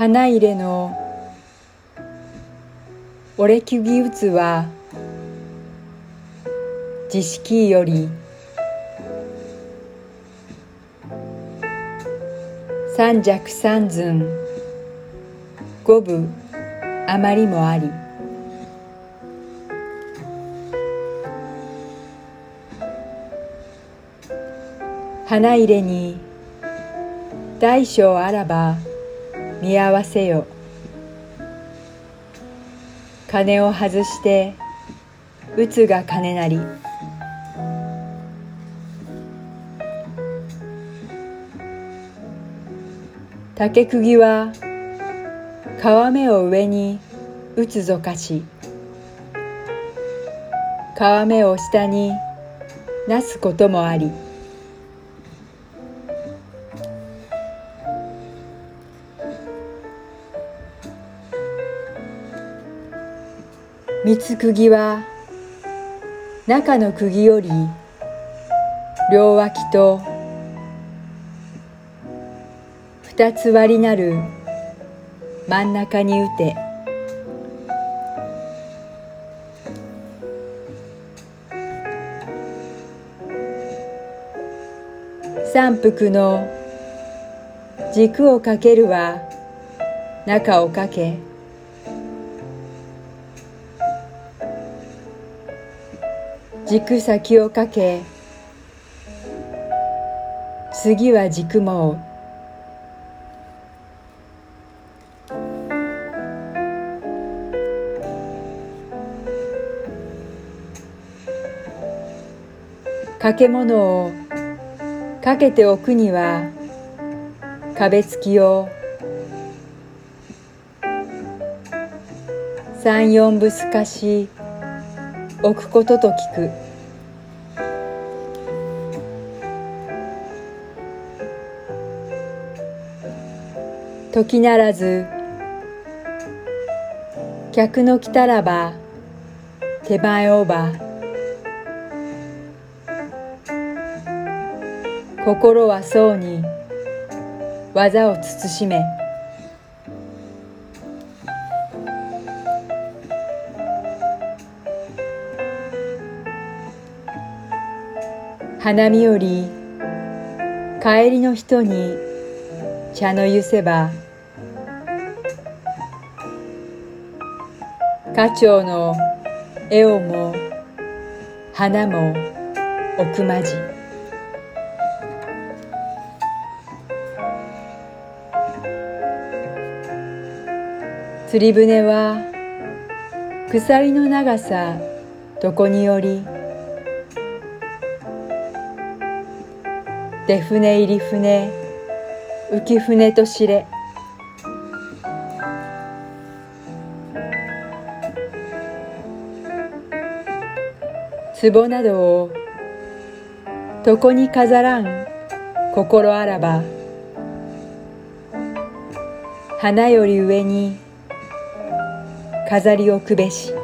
花入れの折れきぎうつは知識より三尺三寸五分余りもあり。花入れに大小あらば見合わせよ。金を外して打つが金なり。竹釘は皮目を上に打つぞかし。皮目を下になすこともあり。三つ釘は中の釘より両脇と二つ割りなる真ん中に打て。三幅の軸をかけるは中をかけ。軸先をかけ次は軸も掛け物をかけておくには壁付きを三四分すかし置くことと聞く。時ならず客の来たらば手前をば心はそうに技を慎め。花見より帰りの人に茶の湯せば花鳥の絵をも花も奥まじ。釣り船は鎖の長さどこにより出船入り船浮船と知れ。壺などを床に飾らん心あらば花より上に飾り置くべし。